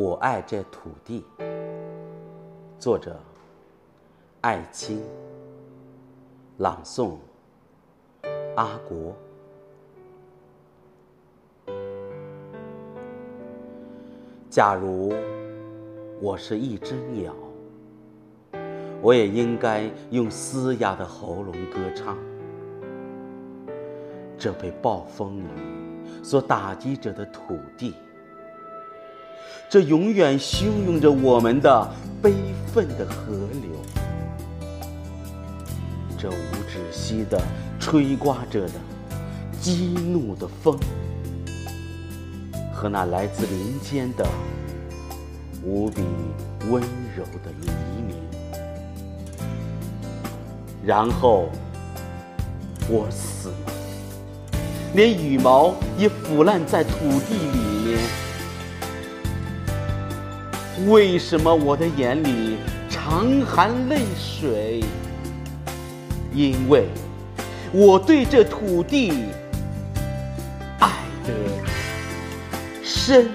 我爱这土地。作者：艾青。朗诵：阿国。假如我是一只鸟，我也应该用嘶哑的喉咙歌唱。这被暴风雨所打击着的土地，这永远汹涌着我们的悲愤的河流，这无止息的吹刮着的激怒的风。和那来自林间的无比温柔的黎明，然后我死了，连羽毛也腐烂在土地里面。为什么我的眼里常含泪水？因为我对这土地爱得。深。